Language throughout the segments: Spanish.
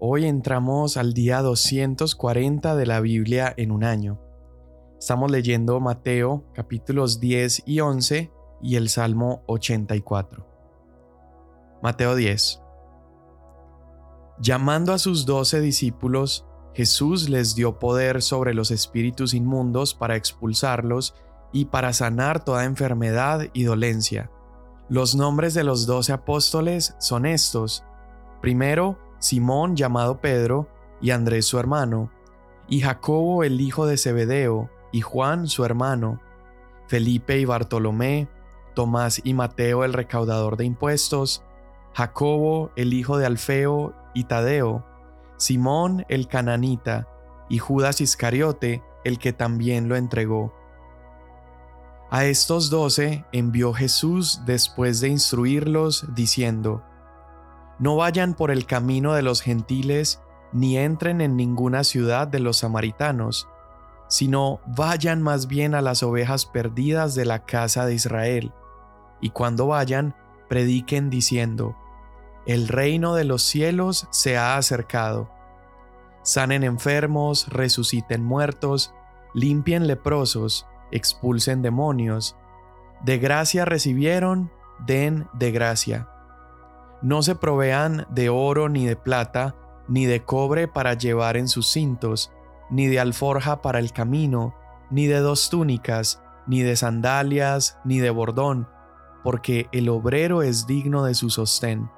Hoy entramos al día 240 de la Biblia en un año. Estamos leyendo Mateo capítulos 10 y 11 y el Salmo 84. Mateo 10. Llamando a sus doce discípulos, Jesús les dio poder sobre los espíritus inmundos para expulsarlos y para sanar toda enfermedad y dolencia. Los nombres de los doce apóstoles son estos. Primero, Simón llamado Pedro, y Andrés su hermano, y Jacobo el hijo de Zebedeo, y Juan su hermano, Felipe y Bartolomé, Tomás y Mateo el recaudador de impuestos, Jacobo el hijo de Alfeo y Tadeo, Simón el cananita, y Judas Iscariote el que también lo entregó. A estos doce envió Jesús después de instruirlos, diciendo, No vayan por el camino de los gentiles, ni entren en ninguna ciudad de los samaritanos, sino vayan más bien a las ovejas perdidas de la casa de Israel, y cuando vayan, prediquen diciendo, El reino de los cielos se ha acercado. Sanen enfermos, resuciten muertos, limpien leprosos, expulsen demonios. De gracia recibieron, den de gracia. No se provean de oro ni de plata, ni de cobre para llevar en sus cintos, ni de alforja para el camino, ni de dos túnicas, ni de sandalias, ni de bordón, porque el obrero es digno de su sostén.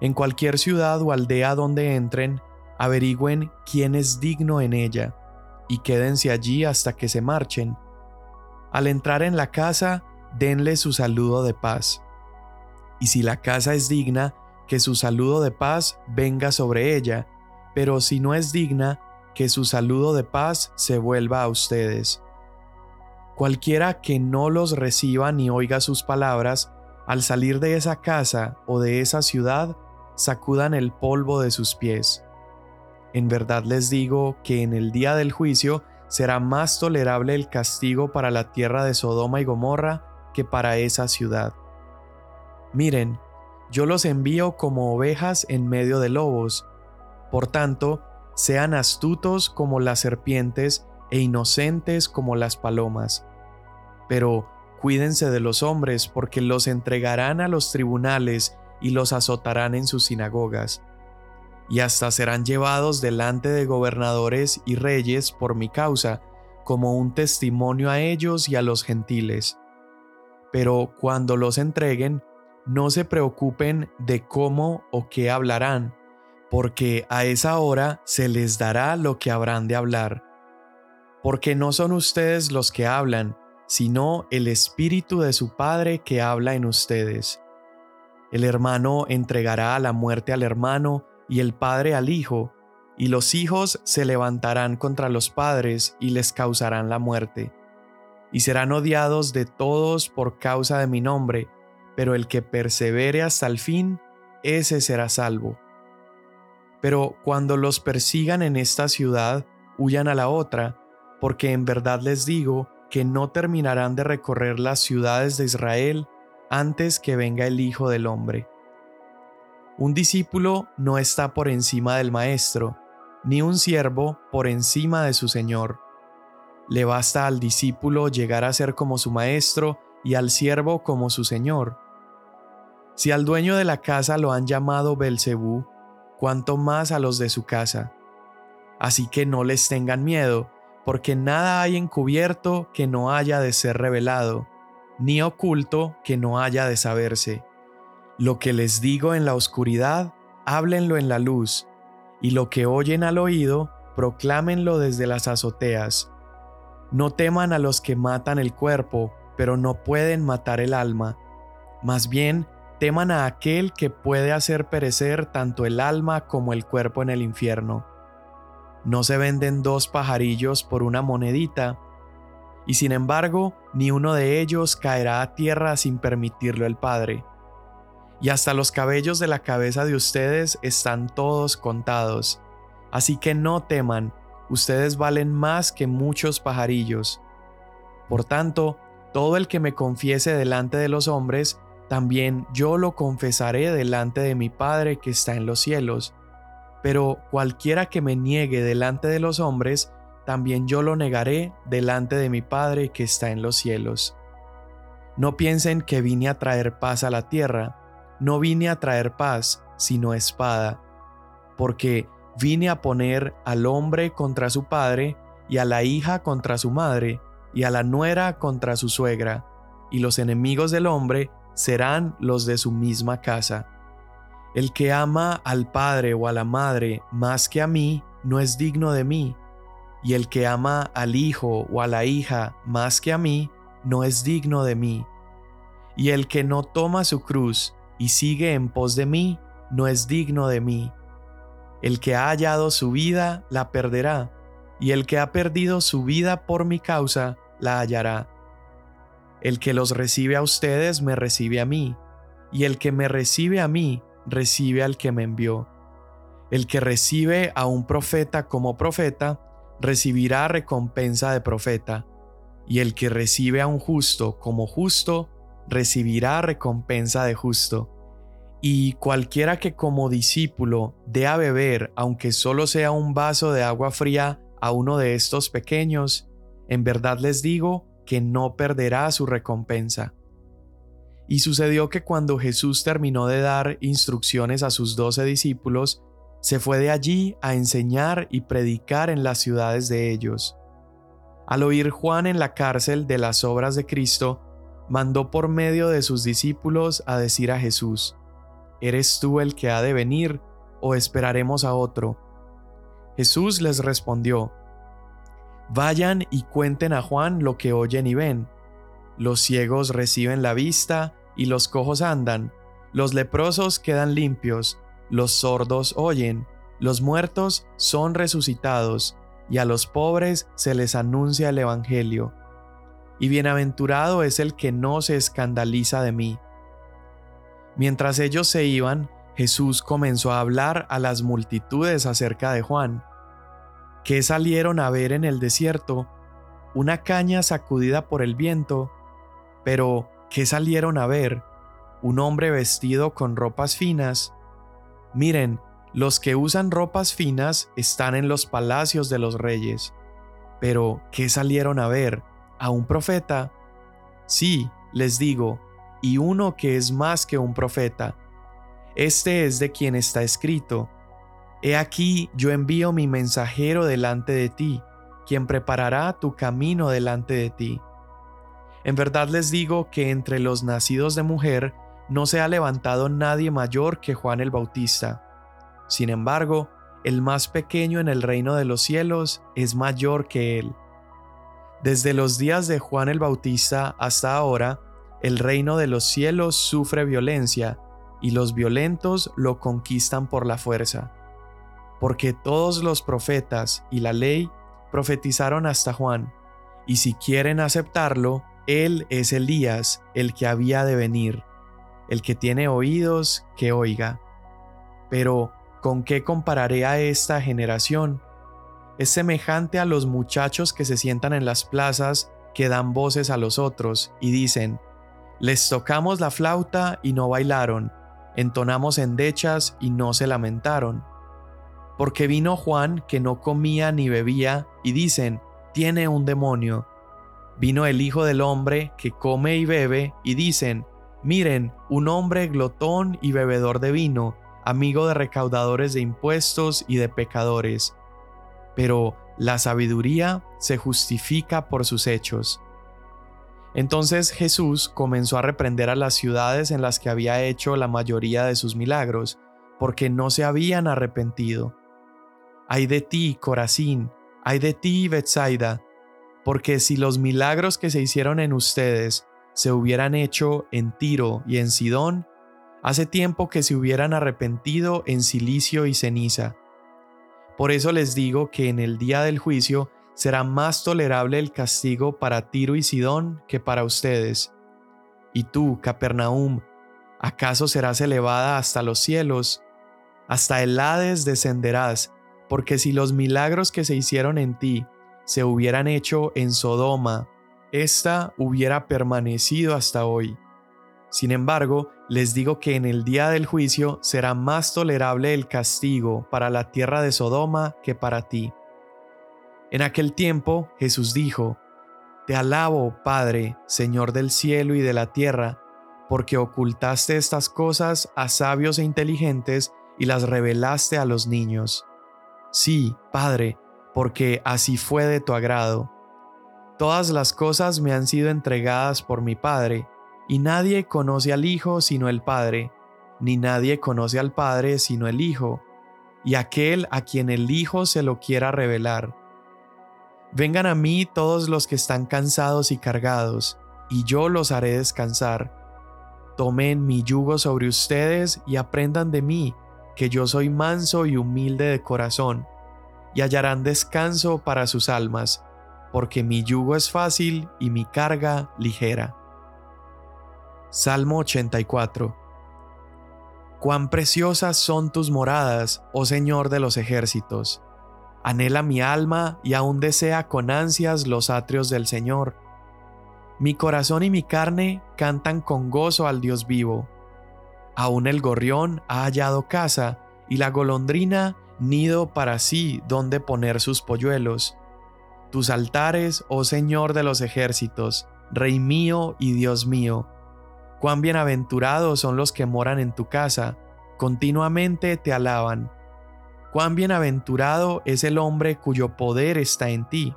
En cualquier ciudad o aldea donde entren, averigüen quién es digno en ella, y quédense allí hasta que se marchen. Al entrar en la casa, denle su saludo de paz. Y si la casa es digna, que su saludo de paz venga sobre ella, pero si no es digna, que su saludo de paz se vuelva a ustedes. Cualquiera que no los reciba ni oiga sus palabras, al salir de esa casa o de esa ciudad, sacudan el polvo de sus pies. En verdad les digo que en el día del juicio será más tolerable el castigo para la tierra de Sodoma y Gomorra que para esa ciudad. Miren, yo los envío como ovejas en medio de lobos. Por tanto, sean astutos como las serpientes e inocentes como las palomas. Pero cuídense de los hombres porque los entregarán a los tribunales y los azotarán en sus sinagogas. Y hasta serán llevados delante de gobernadores y reyes por mi causa, como un testimonio a ellos y a los gentiles. Pero cuando los entreguen, no se preocupen de cómo o qué hablarán, porque a esa hora se les dará lo que habrán de hablar. Porque no son ustedes los que hablan, sino el Espíritu de su Padre que habla en ustedes. El hermano entregará a la muerte al hermano y el padre al hijo, y los hijos se levantarán contra los padres y les causarán la muerte. Y serán odiados de todos por causa de mi nombre, pero el que persevere hasta el fin, ese será salvo. Pero cuando los persigan en esta ciudad, huyan a la otra, porque en verdad les digo que no terminarán de recorrer las ciudades de Israel antes que venga el Hijo del Hombre. Un discípulo no está por encima del Maestro, ni un siervo por encima de su Señor. Le basta al discípulo llegar a ser como su Maestro y al siervo como su Señor. Si al dueño de la casa lo han llamado Belcebú, cuanto más a los de su casa. Así que no les tengan miedo, porque nada hay encubierto que no haya de ser revelado, ni oculto que no haya de saberse. Lo que les digo en la oscuridad, háblenlo en la luz, y lo que oyen al oído, proclámenlo desde las azoteas. No teman a los que matan el cuerpo, pero no pueden matar el alma. Más bien, teman a aquel que puede hacer perecer tanto el alma como el cuerpo en el infierno. No se venden dos pajarillos por una monedita, y sin embargo, ni uno de ellos caerá a tierra sin permitirlo el Padre. Y hasta los cabellos de la cabeza de ustedes están todos contados. Así que no teman, ustedes valen más que muchos pajarillos. Por tanto, todo el que me confiese delante de los hombres, también yo lo confesaré delante de mi Padre que está en los cielos. Pero cualquiera que me niegue delante de los hombres, también yo lo negaré delante de mi Padre que está en los cielos. No piensen que vine a traer paz a la tierra, no vine a traer paz, sino espada, porque vine a poner al hombre contra su padre, y a la hija contra su madre, y a la nuera contra su suegra, y los enemigos del hombre serán los de su misma casa. El que ama al padre o a la madre más que a mí, no es digno de mí, y el que ama al hijo o a la hija más que a mí, no es digno de mí. Y el que no toma su cruz y sigue en pos de mí, no es digno de mí. El que ha hallado su vida, la perderá, y el que ha perdido su vida por mi causa, la hallará. El que los recibe a ustedes, me recibe a mí, y el que me recibe a mí, recibe al que me envió. El que recibe a un profeta como profeta, recibirá recompensa de profeta, y el que recibe a un justo como justo, recibirá recompensa de justo. Y cualquiera que como discípulo dé a beber, aunque solo sea un vaso de agua fría, a uno de estos pequeños, en verdad les digo que no perderá su recompensa. Y sucedió que cuando Jesús terminó de dar instrucciones a sus doce discípulos, se fue de allí a enseñar y predicar en las ciudades de ellos. Al oír Juan en la cárcel de las obras de Cristo, mandó por medio de sus discípulos a decir a Jesús, ¿Eres tú el que ha de venir o esperaremos a otro? Jesús les respondió, Vayan y cuenten a Juan lo que oyen y ven. Los ciegos reciben la vista y los cojos andan, los leprosos quedan limpios, los sordos oyen, los muertos son resucitados, y a los pobres se les anuncia el Evangelio. Y bienaventurado es el que no se escandaliza de mí. Mientras ellos se iban, Jesús comenzó a hablar a las multitudes acerca de Juan. ¿Qué salieron a ver en el desierto? Una caña sacudida por el viento. Pero, ¿qué salieron a ver? Un hombre vestido con ropas finas. Miren, los que usan ropas finas están en los palacios de los reyes. Pero, ¿qué salieron a ver? ¿A un profeta? Sí, les digo, y uno que es más que un profeta. Este es de quien está escrito. He aquí yo envío mi mensajero delante de ti, quien preparará tu camino delante de ti. En verdad les digo que entre los nacidos de mujer no se ha levantado nadie mayor que Juan el Bautista. Sin embargo, el más pequeño en el reino de los cielos es mayor que él. Desde los días de Juan el Bautista hasta ahora, el reino de los cielos sufre violencia, y los violentos lo conquistan por la fuerza. Porque todos los profetas y la ley profetizaron hasta Juan, y si quieren aceptarlo, él es Elías, el que había de venir. El que tiene oídos, que oiga. Pero, ¿con qué compararé a esta generación? Es semejante a los muchachos que se sientan en las plazas, que dan voces a los otros, y dicen, Les tocamos la flauta y no bailaron, entonamos endechas y no se lamentaron. Porque vino Juan que no comía ni bebía, y dicen, tiene un demonio. Vino el Hijo del Hombre que come y bebe, y dicen, Miren, un hombre glotón y bebedor de vino, amigo de recaudadores de impuestos y de pecadores. Pero la sabiduría se justifica por sus hechos. Entonces Jesús comenzó a reprender a las ciudades en las que había hecho la mayoría de sus milagros, porque no se habían arrepentido. Ay de ti, Corazín, ay de ti, Bethsaida, porque si los milagros que se hicieron en ustedes se hubieran hecho en Tiro y en Sidón, hace tiempo que se hubieran arrepentido en silicio y ceniza. Por eso les digo que en el día del juicio será más tolerable el castigo para Tiro y Sidón que para ustedes. Y tú, Capernaum, ¿acaso serás elevada hasta los cielos? Hasta el Hades descenderás, porque si los milagros que se hicieron en ti se hubieran hecho en Sodoma, ésta hubiera permanecido hasta hoy. Sin embargo, les digo que en el día del juicio será más tolerable el castigo para la tierra de Sodoma que para ti. En aquel tiempo Jesús dijo, Te alabo, Padre, Señor del cielo y de la tierra, porque ocultaste estas cosas a sabios e inteligentes y las revelaste a los niños. Sí, Padre, porque así fue de tu agrado. Todas las cosas me han sido entregadas por mi Padre, y nadie conoce al Hijo sino el Padre, ni nadie conoce al Padre sino el Hijo, y aquel a quien el Hijo se lo quiera revelar. Vengan a mí todos los que están cansados y cargados, y yo los haré descansar. Tomen mi yugo sobre ustedes y aprendan de mí, que yo soy manso y humilde de corazón, y hallarán descanso para sus almas, porque mi yugo es fácil y mi carga ligera. Salmo 84 Cuán preciosas son tus moradas, oh Señor de los ejércitos. Anhela mi alma y aún desea con ansias los atrios del Señor. Mi corazón y mi carne cantan con gozo al Dios vivo. Aún el gorrión ha hallado casa y la golondrina nido para sí donde poner sus polluelos. Tus altares, oh Señor de los ejércitos, Rey mío y Dios mío, Cuán bienaventurados son los que moran en tu casa, continuamente te alaban. Cuán bienaventurado es el hombre cuyo poder está en ti,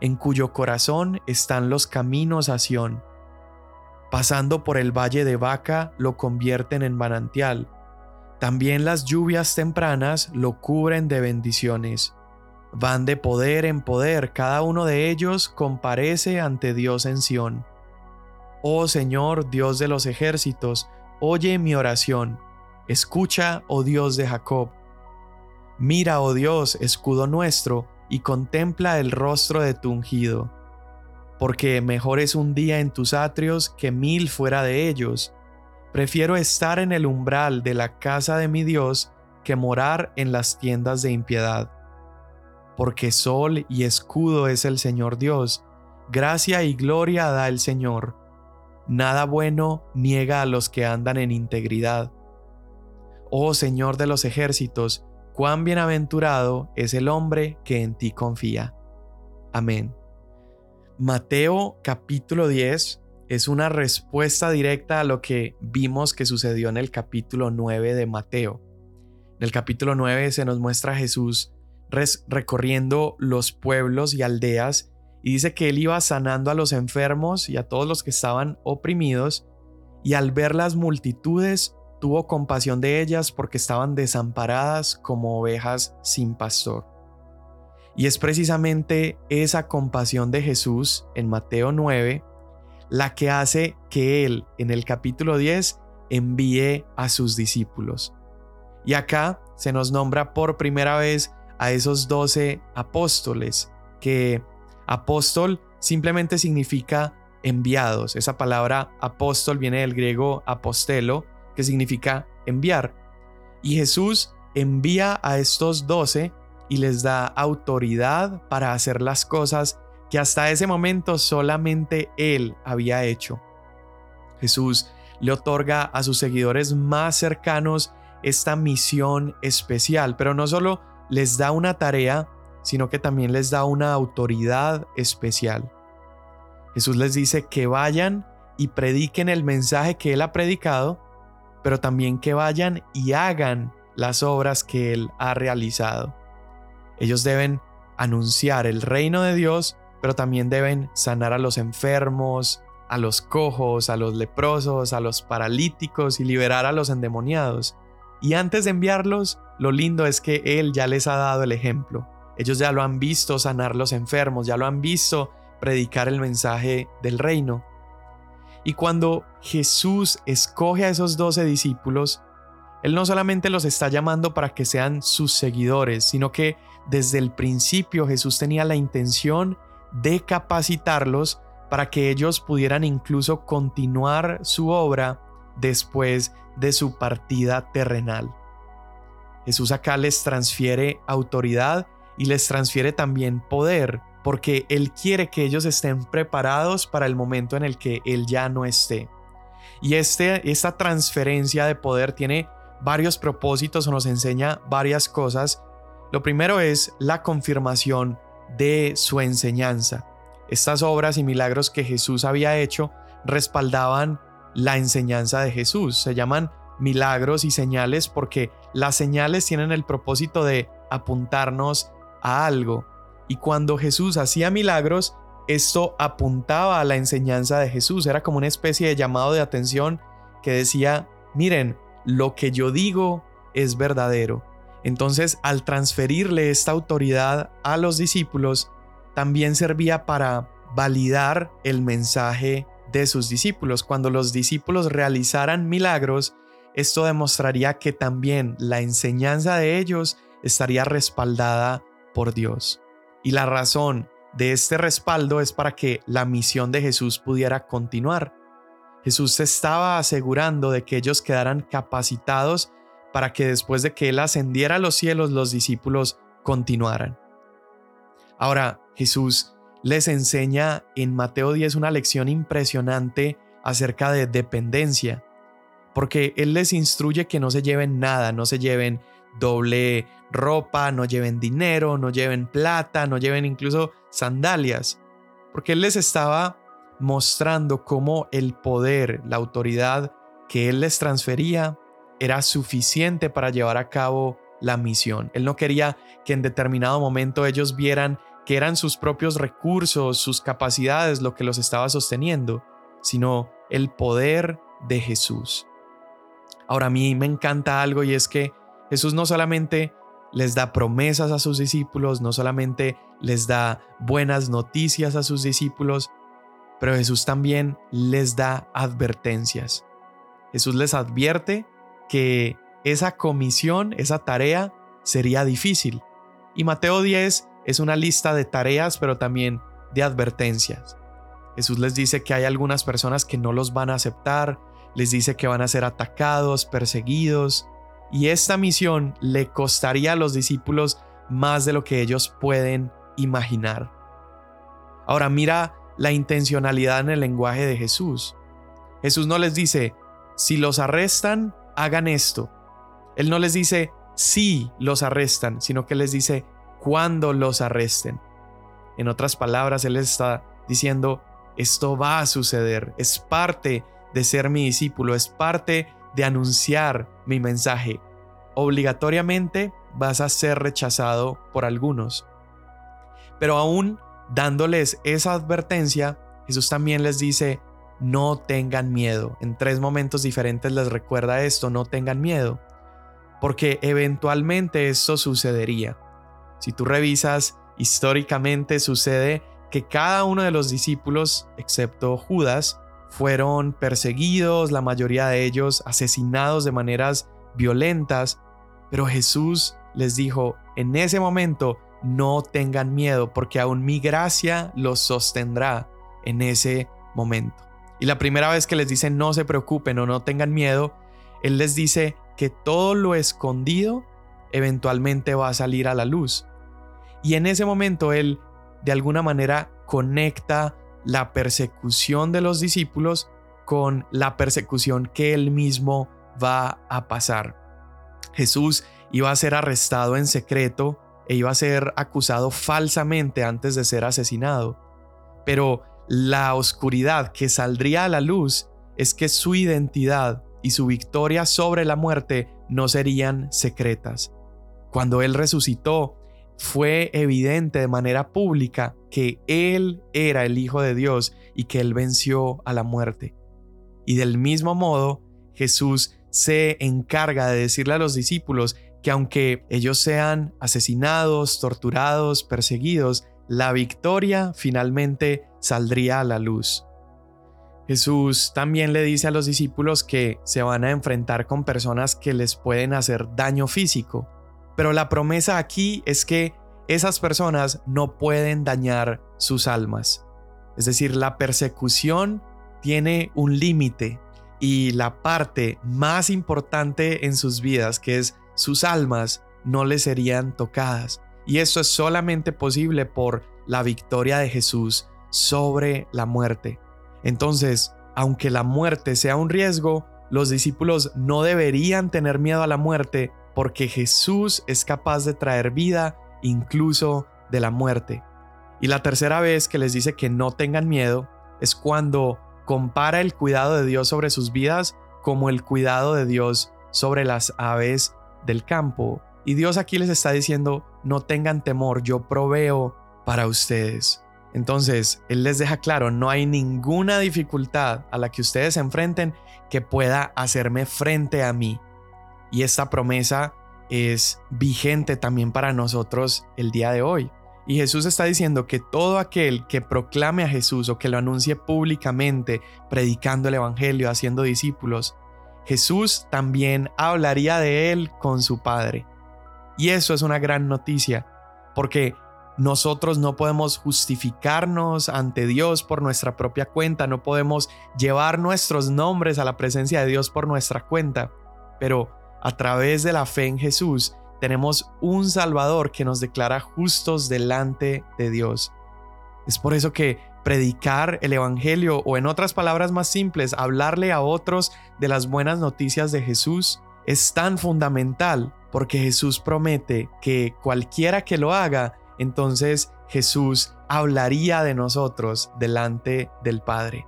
en cuyo corazón están los caminos a Sión. Pasando por el valle de Vaca lo convierten en manantial. También las lluvias tempranas lo cubren de bendiciones. Van de poder en poder, cada uno de ellos comparece ante Dios en Sión. Oh Señor, Dios de los ejércitos, oye mi oración. Escucha, oh Dios de Jacob. Mira, oh Dios, escudo nuestro, y contempla el rostro de tu ungido. Porque mejor es un día en tus atrios que mil fuera de ellos. Prefiero estar en el umbral de la casa de mi Dios que morar en las tiendas de impiedad. Porque sol y escudo es el Señor Dios, gracia y gloria da el Señor Nada bueno niega a los que andan en integridad. Oh Señor de los ejércitos, cuán bienaventurado es el hombre que en ti confía. Amén. Mateo capítulo 10 es una respuesta directa a lo que vimos que sucedió en el capítulo 9 de Mateo. En el capítulo 9 se nos muestra a Jesús recorriendo los pueblos y aldeas y dice que él iba sanando a los enfermos y a todos los que estaban oprimidos, y al ver las multitudes tuvo compasión de ellas porque estaban desamparadas como ovejas sin pastor. Y es precisamente esa compasión de Jesús en Mateo 9 la que hace que él en el capítulo 10 envíe a sus discípulos. Y acá se nos nombra por primera vez a esos doce apóstoles que Apóstol simplemente significa enviados. Esa palabra apóstol viene del griego apostelo, que significa enviar. Y Jesús envía a estos doce y les da autoridad para hacer las cosas que hasta ese momento solamente Él había hecho. Jesús le otorga a sus seguidores más cercanos esta misión especial, pero no solo les da una tarea, sino que también les da una autoridad especial. Jesús les dice que vayan y prediquen el mensaje que Él ha predicado, pero también que vayan y hagan las obras que Él ha realizado. Ellos deben anunciar el reino de Dios, pero también deben sanar a los enfermos, a los cojos, a los leprosos, a los paralíticos y liberar a los endemoniados. Y antes de enviarlos, lo lindo es que Él ya les ha dado el ejemplo. Ellos ya lo han visto sanar los enfermos, ya lo han visto predicar el mensaje del reino. Y cuando Jesús escoge a esos doce discípulos, Él no solamente los está llamando para que sean sus seguidores, sino que desde el principio Jesús tenía la intención de capacitarlos para que ellos pudieran incluso continuar su obra después de su partida terrenal. Jesús acá les transfiere autoridad y les transfiere también poder, porque Él quiere que ellos estén preparados para el momento en el que Él ya no esté. Y este, esta transferencia de poder tiene varios propósitos o nos enseña varias cosas. Lo primero es la confirmación de su enseñanza. Estas obras y milagros que Jesús había hecho respaldaban la enseñanza de Jesús. Se llaman milagros y señales porque las señales tienen el propósito de apuntarnos a algo. Y cuando Jesús hacía milagros, esto apuntaba a la enseñanza de Jesús. Era como una especie de llamado de atención que decía, miren, lo que yo digo es verdadero. Entonces, al transferirle esta autoridad a los discípulos, también servía para validar el mensaje de sus discípulos. Cuando los discípulos realizaran milagros, esto demostraría que también la enseñanza de ellos estaría respaldada por Dios. Y la razón de este respaldo es para que la misión de Jesús pudiera continuar. Jesús se estaba asegurando de que ellos quedaran capacitados para que después de que Él ascendiera a los cielos los discípulos continuaran. Ahora, Jesús les enseña en Mateo 10 una lección impresionante acerca de dependencia, porque Él les instruye que no se lleven nada, no se lleven doble ropa, no lleven dinero, no lleven plata, no lleven incluso sandalias, porque Él les estaba mostrando cómo el poder, la autoridad que Él les transfería era suficiente para llevar a cabo la misión. Él no quería que en determinado momento ellos vieran que eran sus propios recursos, sus capacidades lo que los estaba sosteniendo, sino el poder de Jesús. Ahora a mí me encanta algo y es que Jesús no solamente les da promesas a sus discípulos, no solamente les da buenas noticias a sus discípulos, pero Jesús también les da advertencias. Jesús les advierte que esa comisión, esa tarea, sería difícil. Y Mateo 10 es una lista de tareas, pero también de advertencias. Jesús les dice que hay algunas personas que no los van a aceptar, les dice que van a ser atacados, perseguidos, y esta misión le costaría a los discípulos más de lo que ellos pueden imaginar. Ahora mira la intencionalidad en el lenguaje de Jesús. Jesús no les dice, si los arrestan, hagan esto. Él no les dice, si los arrestan, sino que les dice, cuando los arresten. En otras palabras, Él está diciendo, esto va a suceder, es parte de ser mi discípulo, es parte de anunciar mi mensaje. Obligatoriamente vas a ser rechazado por algunos. Pero aún dándoles esa advertencia, Jesús también les dice, no tengan miedo. En tres momentos diferentes les recuerda esto, no tengan miedo. Porque eventualmente esto sucedería. Si tú revisas históricamente, sucede que cada uno de los discípulos, excepto Judas, fueron perseguidos, la mayoría de ellos asesinados de maneras violentas, pero Jesús les dijo, en ese momento no tengan miedo, porque aún mi gracia los sostendrá en ese momento. Y la primera vez que les dice no se preocupen o no tengan miedo, Él les dice que todo lo escondido eventualmente va a salir a la luz. Y en ese momento Él de alguna manera conecta la persecución de los discípulos con la persecución que él mismo va a pasar. Jesús iba a ser arrestado en secreto e iba a ser acusado falsamente antes de ser asesinado. Pero la oscuridad que saldría a la luz es que su identidad y su victoria sobre la muerte no serían secretas. Cuando Él resucitó, fue evidente de manera pública que Él era el Hijo de Dios y que Él venció a la muerte. Y del mismo modo, Jesús se encarga de decirle a los discípulos que aunque ellos sean asesinados, torturados, perseguidos, la victoria finalmente saldría a la luz. Jesús también le dice a los discípulos que se van a enfrentar con personas que les pueden hacer daño físico, pero la promesa aquí es que esas personas no pueden dañar sus almas. Es decir, la persecución tiene un límite y la parte más importante en sus vidas, que es sus almas, no les serían tocadas. Y esto es solamente posible por la victoria de Jesús sobre la muerte. Entonces, aunque la muerte sea un riesgo, los discípulos no deberían tener miedo a la muerte porque Jesús es capaz de traer vida incluso de la muerte. Y la tercera vez que les dice que no tengan miedo es cuando compara el cuidado de Dios sobre sus vidas como el cuidado de Dios sobre las aves del campo. Y Dios aquí les está diciendo, no tengan temor, yo proveo para ustedes. Entonces, Él les deja claro, no hay ninguna dificultad a la que ustedes se enfrenten que pueda hacerme frente a mí. Y esta promesa es vigente también para nosotros el día de hoy. Y Jesús está diciendo que todo aquel que proclame a Jesús o que lo anuncie públicamente, predicando el Evangelio, haciendo discípulos, Jesús también hablaría de él con su Padre. Y eso es una gran noticia, porque nosotros no podemos justificarnos ante Dios por nuestra propia cuenta, no podemos llevar nuestros nombres a la presencia de Dios por nuestra cuenta, pero a través de la fe en Jesús tenemos un Salvador que nos declara justos delante de Dios. Es por eso que predicar el Evangelio o en otras palabras más simples, hablarle a otros de las buenas noticias de Jesús es tan fundamental porque Jesús promete que cualquiera que lo haga, entonces Jesús hablaría de nosotros delante del Padre.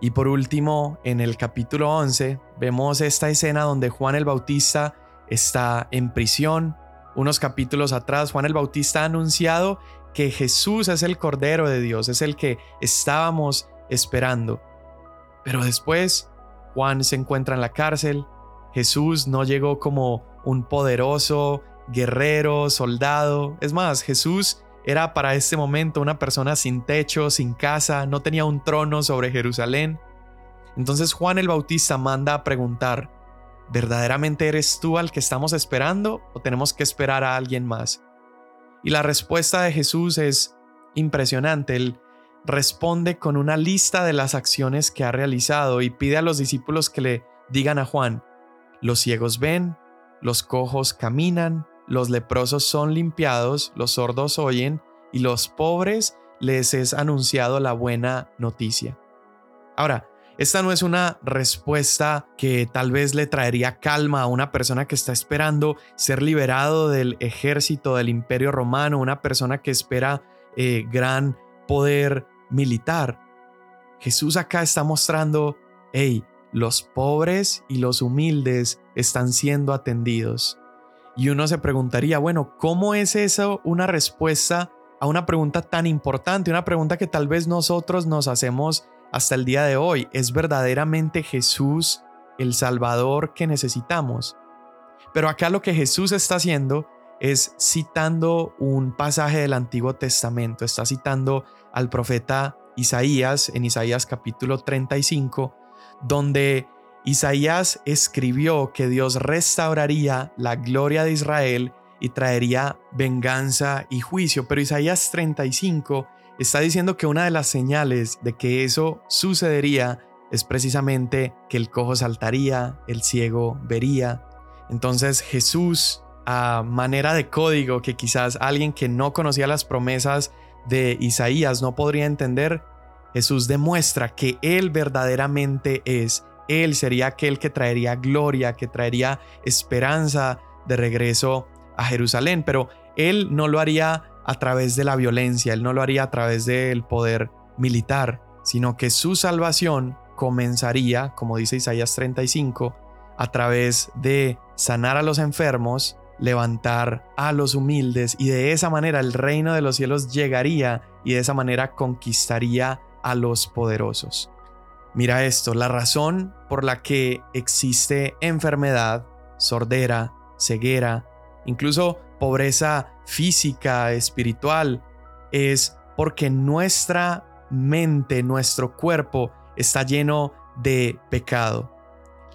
Y por último, en el capítulo 11, vemos esta escena donde Juan el Bautista está en prisión. Unos capítulos atrás, Juan el Bautista ha anunciado que Jesús es el Cordero de Dios, es el que estábamos esperando. Pero después, Juan se encuentra en la cárcel. Jesús no llegó como un poderoso guerrero, soldado. Es más, Jesús era para este momento una persona sin techo, sin casa, no tenía un trono sobre Jerusalén. Entonces Juan el Bautista manda a preguntar, ¿verdaderamente eres tú al que estamos esperando o tenemos que esperar a alguien más? Y la respuesta de Jesús es impresionante. Él responde con una lista de las acciones que ha realizado y pide a los discípulos que le digan a Juan, los ciegos ven, los cojos caminan, los leprosos son limpiados, los sordos oyen, y los pobres les es anunciado la buena noticia. Ahora, esta no es una respuesta que tal vez le traería calma a una persona que está esperando ser liberado del ejército del imperio romano, una persona que espera eh, gran poder militar. Jesús acá está mostrando, hey, los pobres y los humildes están siendo atendidos. Y uno se preguntaría, bueno, ¿cómo es eso una respuesta a una pregunta tan importante? Una pregunta que tal vez nosotros nos hacemos hasta el día de hoy. ¿Es verdaderamente Jesús el Salvador que necesitamos? Pero acá lo que Jesús está haciendo es citando un pasaje del Antiguo Testamento. Está citando al profeta Isaías en Isaías capítulo 35, donde Isaías escribió que Dios restauraría la gloria de Israel y traería venganza y juicio, pero Isaías 35 está diciendo que una de las señales de que eso sucedería es precisamente que el cojo saltaría, el ciego vería. Entonces Jesús, a manera de código que quizás alguien que no conocía las promesas de Isaías no podría entender, Jesús demuestra que Él verdaderamente es él sería aquel que traería gloria, que traería esperanza de regreso a Jerusalén, pero Él no lo haría a través de la violencia, Él no lo haría a través del poder militar, sino que su salvación comenzaría, como dice Isaías 35, a través de sanar a los enfermos, levantar a los humildes y de esa manera el reino de los cielos llegaría y de esa manera conquistaría a los poderosos. Mira esto, la razón por la que existe enfermedad, sordera, ceguera, incluso pobreza física, espiritual, es porque nuestra mente, nuestro cuerpo está lleno de pecado.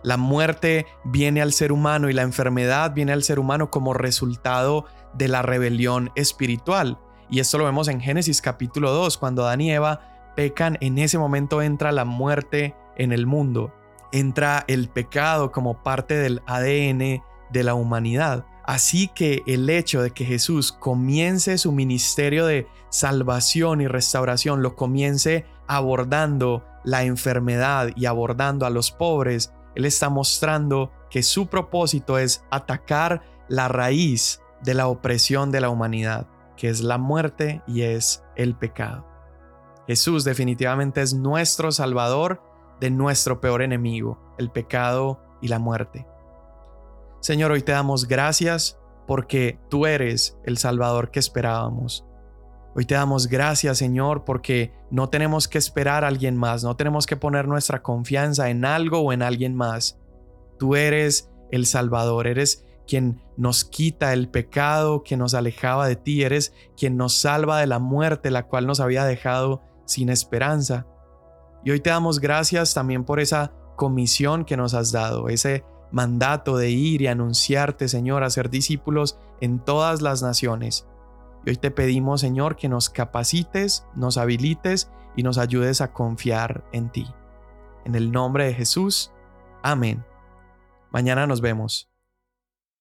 La muerte viene al ser humano y la enfermedad viene al ser humano como resultado de la rebelión espiritual. Y esto lo vemos en Génesis capítulo 2, cuando Adán y Eva pecan, en ese momento entra la muerte en el mundo, entra el pecado como parte del ADN de la humanidad. Así que el hecho de que Jesús comience su ministerio de salvación y restauración, lo comience abordando la enfermedad y abordando a los pobres, Él está mostrando que su propósito es atacar la raíz de la opresión de la humanidad, que es la muerte y es el pecado. Jesús definitivamente es nuestro Salvador de nuestro peor enemigo, el pecado y la muerte. Señor, hoy te damos gracias porque tú eres el Salvador que esperábamos. Hoy te damos gracias, Señor, porque no tenemos que esperar a alguien más, no tenemos que poner nuestra confianza en algo o en alguien más. Tú eres el Salvador, eres quien nos quita el pecado que nos alejaba de ti, eres quien nos salva de la muerte, la cual nos había dejado sin esperanza. Y hoy te damos gracias también por esa comisión que nos has dado, ese mandato de ir y anunciarte, Señor, a ser discípulos en todas las naciones. Y hoy te pedimos, Señor, que nos capacites, nos habilites y nos ayudes a confiar en ti. En el nombre de Jesús. Amén. Mañana nos vemos.